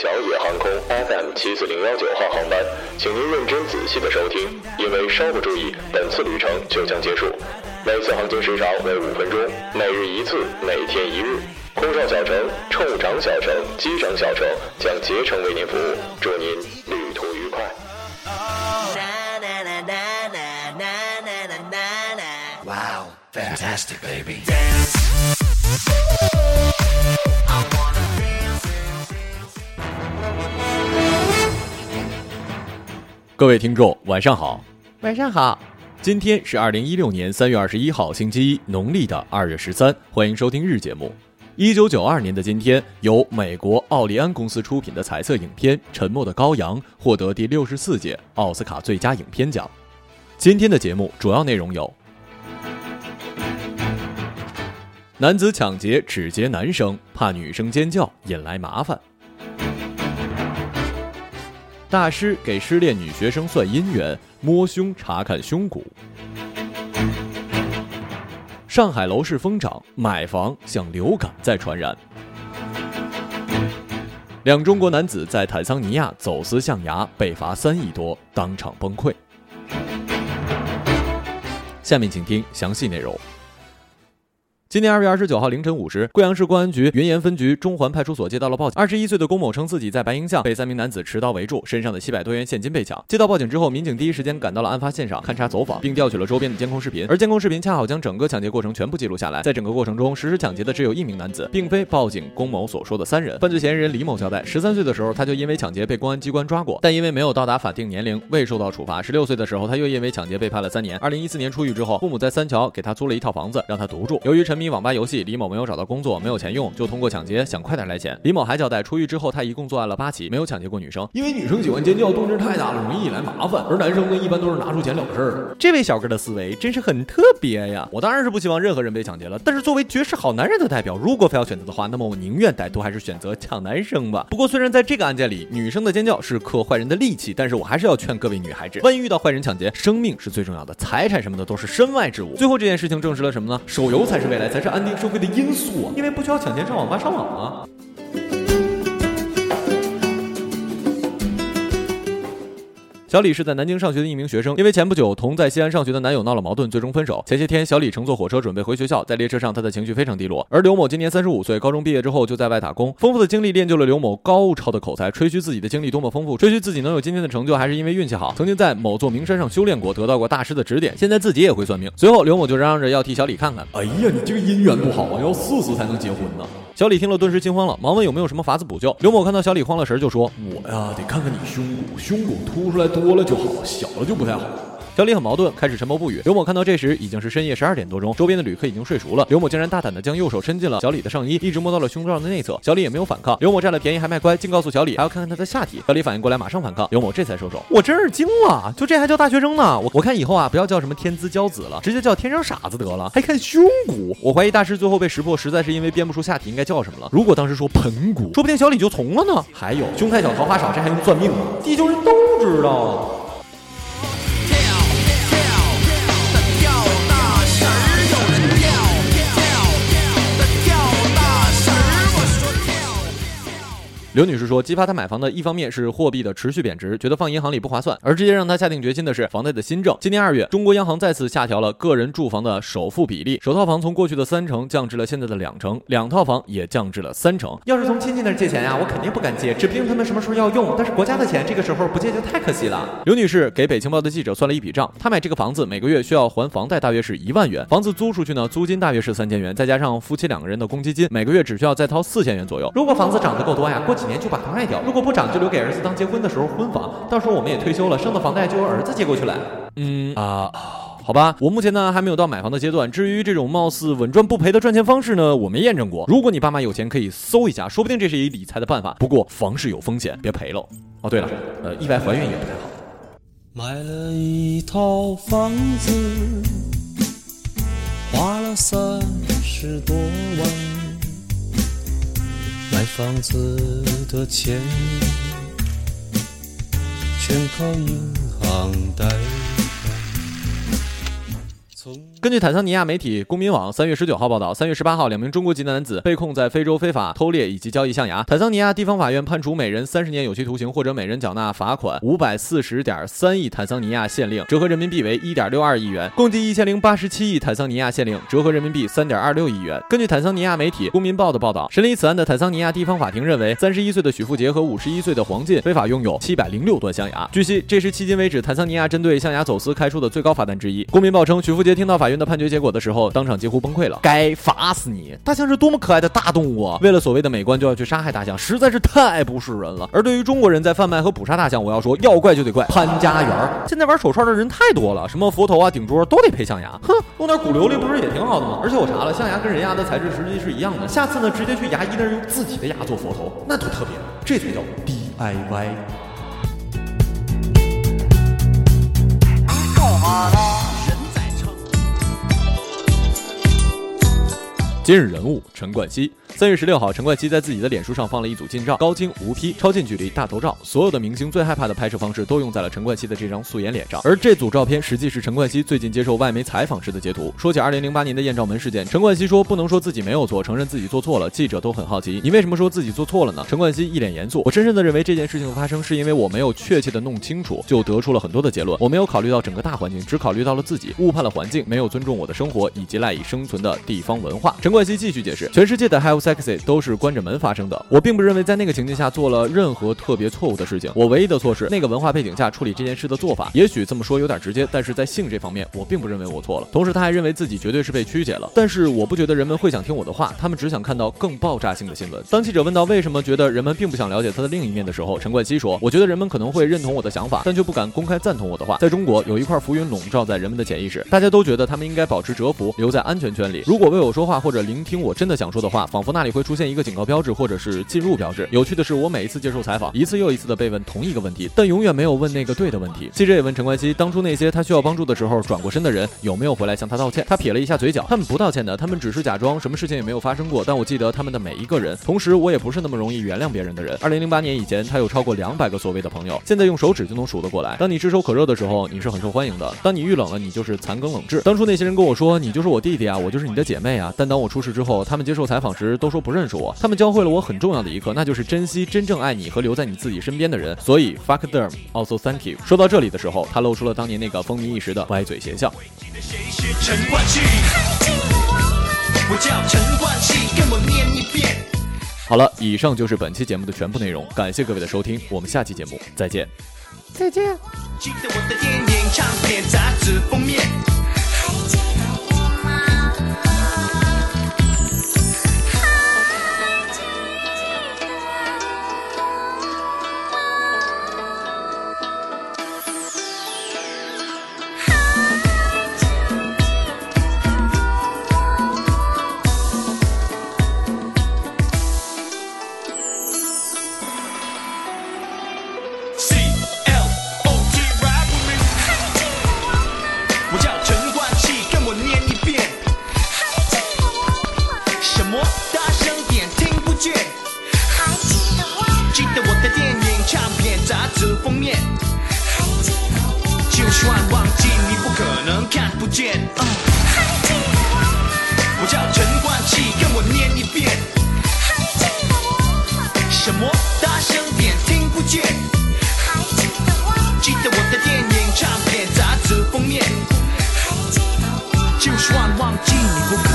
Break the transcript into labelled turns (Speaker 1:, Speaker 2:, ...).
Speaker 1: 小野航空 FM 七四零幺九号航班，请您认真仔细的收听，因为稍不注意，本次旅程就将结束。每次航行时长为五分钟，每日一次，每天一日。空少小城、乘务长小城、机长小城将竭诚为您服务，祝您旅途愉快。
Speaker 2: Wow, fantastic, baby.
Speaker 3: 各位听众，晚上好。
Speaker 4: 晚上好，
Speaker 3: 今天是二零一六年三月二十一号，星期一，农历的二月十三。欢迎收听日节目。一九九二年的今天，由美国奥利安公司出品的彩色影片《沉默的羔羊》获得第六十四届奥斯卡最佳影片奖。今天的节目主要内容有：男子抢劫只劫男生，怕女生尖叫引来麻烦；大师给失恋女学生算姻缘，摸胸查看胸骨。上海楼市疯涨，买房像流感在传染。两中国男子在坦桑尼亚走私象牙被罚三亿多，当场崩溃。下面请听详细内容。今年二月二十九号凌晨五时，贵阳市公安局云岩分局中环派出所接到了报警。二十一岁的龚某称自己在白鹰巷被三名男子持刀围住，身上的七百多元现金被抢。接到报警之后，民警第一时间赶到了案发现场勘查走访，并调取了周边的监控视频。而监控视频恰好将整个抢劫过程全部记录下来。在整个过程中，实施抢劫的只有一名男子，并非报警龚某所说的三人。犯罪嫌疑人李某交代，十三岁的时候他就因为抢劫被公安机关抓过，但因为没有到达法定年龄，未受到处罚。十六岁的时候，他又因为抢劫被判了三年。二零一四年出狱之后，父母在三桥给他租了一套房子，让他独住。由于陈迷网吧游戏，李某没有找到工作，没有钱用，就通过抢劫想快点来钱。李某还交代，出狱之后他一共作案了八起，没有抢劫过女生，因为女生喜欢尖叫，动静太大了，容易引来麻烦。而男生呢，一般都是拿出钱了事儿。这位小哥的思维真是很特别呀！我当然是不希望任何人被抢劫了，但是作为绝世好男人的代表，如果非要选择的话，那么我宁愿歹徒还是选择抢男生吧。不过虽然在这个案件里，女生的尖叫是克坏人的利器，但是我还是要劝各位女孩子，万一遇到坏人抢劫，生命是最重要的，财产什么的都是身外之物。最后这件事情证实了什么呢？手游才是未来，才是安定社会的因素！因为不需要抢钱上网吧上网啊。小李是在南京上学的一名学生，因为前不久同在西安上学的男友闹了矛盾，最终分手。前些天，小李乘坐火车准备回学校，在列车上，他的情绪非常低落。而刘某今年三十五岁，高中毕业之后就在外打工，丰富的经历练就了刘某高超的口才。吹嘘自己的经历多么丰富，吹嘘自己能有今天的成就，还是因为运气好，曾经在某座名山上修炼过，得到过大师的指点，现在自己也会算命。随后，刘某就嚷嚷着要替小李看看。哎呀，你这个姻缘不好啊，要试试才能结婚呢。小李听了顿时惊慌了，忙问有没有什么法子补救。刘某看到小李慌了神，就说：“我呀，得看看你胸骨，胸骨凸出来多了就好，小了就不太好。”小李很矛盾，开始沉默不语。刘某看到这时已经是深夜十二点多钟，周边的旅客已经睡熟了。刘某竟然大胆的将右手伸进了小李的上衣，一直摸到了胸罩的内侧。小李也没有反抗。刘某占了便宜还卖乖，竟告诉小李还要看看他的下体。小李反应过来，马上反抗。刘某这才收手。我真是惊了，就这还叫大学生呢？我我看以后啊，不要叫什么天之骄子了，直接叫天生傻子得了。还看胸骨？我怀疑大师最后被识破，实在是因为编不出下体应该叫什么了。如果当时说盆骨，说不定小李就从了呢。还有胸太小桃花少，这还用算命吗？地球人都知道刘女士说，激发她买房的一方面是货币的持续贬值，觉得放银行里不划算；而直接让她下定决心的是房贷的新政。今年二月，中国央行再次下调了个人住房的首付比例，首套房从过去的三成降至了现在的两成，两套房也降至了三成。要是从亲戚那儿借钱呀，我肯定不敢借，指不定他们什么时候要用。但是国家的钱这个时候不借就太可惜了。刘女士给北青报的记者算了一笔账，她买这个房子每个月需要还房贷大约是一万元，房子租出去呢，租金大约是三千元，再加上夫妻两个人的公积金，每个月只需要再掏四千元左右。如果房子涨得够多呀，过几年就把它卖掉。如果不涨，就留给儿子当结婚的时候婚房。到时候我们也退休了，剩的房贷就由儿子接过去了。嗯啊。好吧，我目前呢还没有到买房的阶段。至于这种貌似稳赚不赔的赚钱方式呢，我没验证过。如果你爸妈有钱，可以搜一下，说不定这是一理财的办法。不过房市有风险，别赔了。哦，对了，呃，意外怀孕也不太好。
Speaker 5: 买了一套房子，花了三十多万，买房子的钱全靠银行贷款。
Speaker 3: 从根据坦桑尼亚媒体公民网三月十九号报道，三月十八号，两名中国籍男子被控在非洲非法偷猎以及交易象牙。坦桑尼亚地方法院判处每人三十年有期徒刑，或者每人缴纳罚款五百四十点三亿坦桑尼亚现令，折合人民币为一点六二亿元，共计一千零八十七亿坦桑尼亚现令，折合人民币三点二六亿元。根据坦桑尼亚媒体公民报的报道，审理此案的坦桑尼亚地方法庭认为，三十一岁的许富杰和五十一岁的黄进非法拥有七百零六段象牙。据悉，这是迄今为止坦桑尼亚针对象牙走私开出的最高罚单之一。公民报称，许富杰听到法院的判决结果的时候，当场几乎崩溃了。该罚死你！大象是多么可爱的大动物啊！为了所谓的美观就要去杀害大象，实在是太不是人了。而对于中国人在贩卖和捕杀大象，我要说要怪就得怪潘家园。现在玩手串的人太多了，什么佛头啊、顶桌都得配象牙。哼，弄点骨琉璃不是也挺好的吗？而且我查了，象牙跟人牙的材质实际是一样的。下次呢，直接去牙医那儿用自己的牙做佛头，那多特别！这才叫 DIY。今日人物：陈冠希。三月十六号，陈冠希在自己的脸书上放了一组近照，高清无 P，超近距离大头照。所有的明星最害怕的拍摄方式都用在了陈冠希的这张素颜脸上。而这组照片实际是陈冠希最近接受外媒采访时的截图。说起二零零八年的艳照门事件，陈冠希说不能说自己没有做，承认自己做错了。记者都很好奇，你为什么说自己做错了呢？陈冠希一脸严肃，我深深的认为这件事情的发生是因为我没有确切的弄清楚，就得出了很多的结论。我没有考虑到整个大环境，只考虑到了自己，误判了环境，没有尊重我的生活以及赖以生存的地方文化。陈冠冠希继续解释，全世界的 Have Sexy 都是。关着门发生的，我并不认为在那个情境下做了任何特别错误的事情。我唯一的错是那个文化背景下处理这件事的做法。也许这么说有点直接，但是在性这方面，我并不认为我错了。同时，他还认为自己绝对是被曲解了。但是，我不觉得人们会想听我的话，他们只想看到更爆炸性的新闻。当记者问到为什么觉得人们并不想了解他的另一面的时候，陈冠希说：“我觉得人们可能会认同我的想法，但却不敢公开赞同我的话。在中国，有一块浮云笼罩在人们的潜意识，大家都觉得他们应该保持蛰伏，留在安全圈里。如果为我说话或者聆听我真的想说的话，仿佛那里会出现一个警告标志，或者是。”进入标志。有趣的是，我每一次接受采访，一次又一次的被问同一个问题，但永远没有问那个对的问题。记者也问陈冠希，当初那些他需要帮助的时候转过身的人有没有回来向他道歉？他撇了一下嘴角，他们不道歉的，他们只是假装什么事情也没有发生过。但我记得他们的每一个人。同时，我也不是那么容易原谅别人的人。二零零八年以前，他有超过两百个所谓的朋友，现在用手指就能数得过来。当你炙手可热的时候，你是很受欢迎的；当你遇冷了，你就是残羹冷炙。当初那些人跟我说，你就是我弟弟啊，我就是你的姐妹啊。但当我出事之后，他们接受采访时都说不认识我。他们教会了我很重要的一课，那就是。珍惜真正爱你和留在你自己身边的人，所以 fuck them also thank you。说到这里的时候，他露出了当年那个风靡一时的歪嘴邪笑。好了，以上就是本期节目的全部内容，感谢各位的收听，我们下期节目再见，
Speaker 4: 再见。
Speaker 2: 我界。还记得我？记得我的电影唱片杂志封面。还记得就算忘记，你不可能看不见。Uh, 还记得我我叫陈冠希，跟我念一遍。还记得我什么？大声点，听不见。还记得我记得我的电影唱片杂志封面。还记得我就算忘记，你不。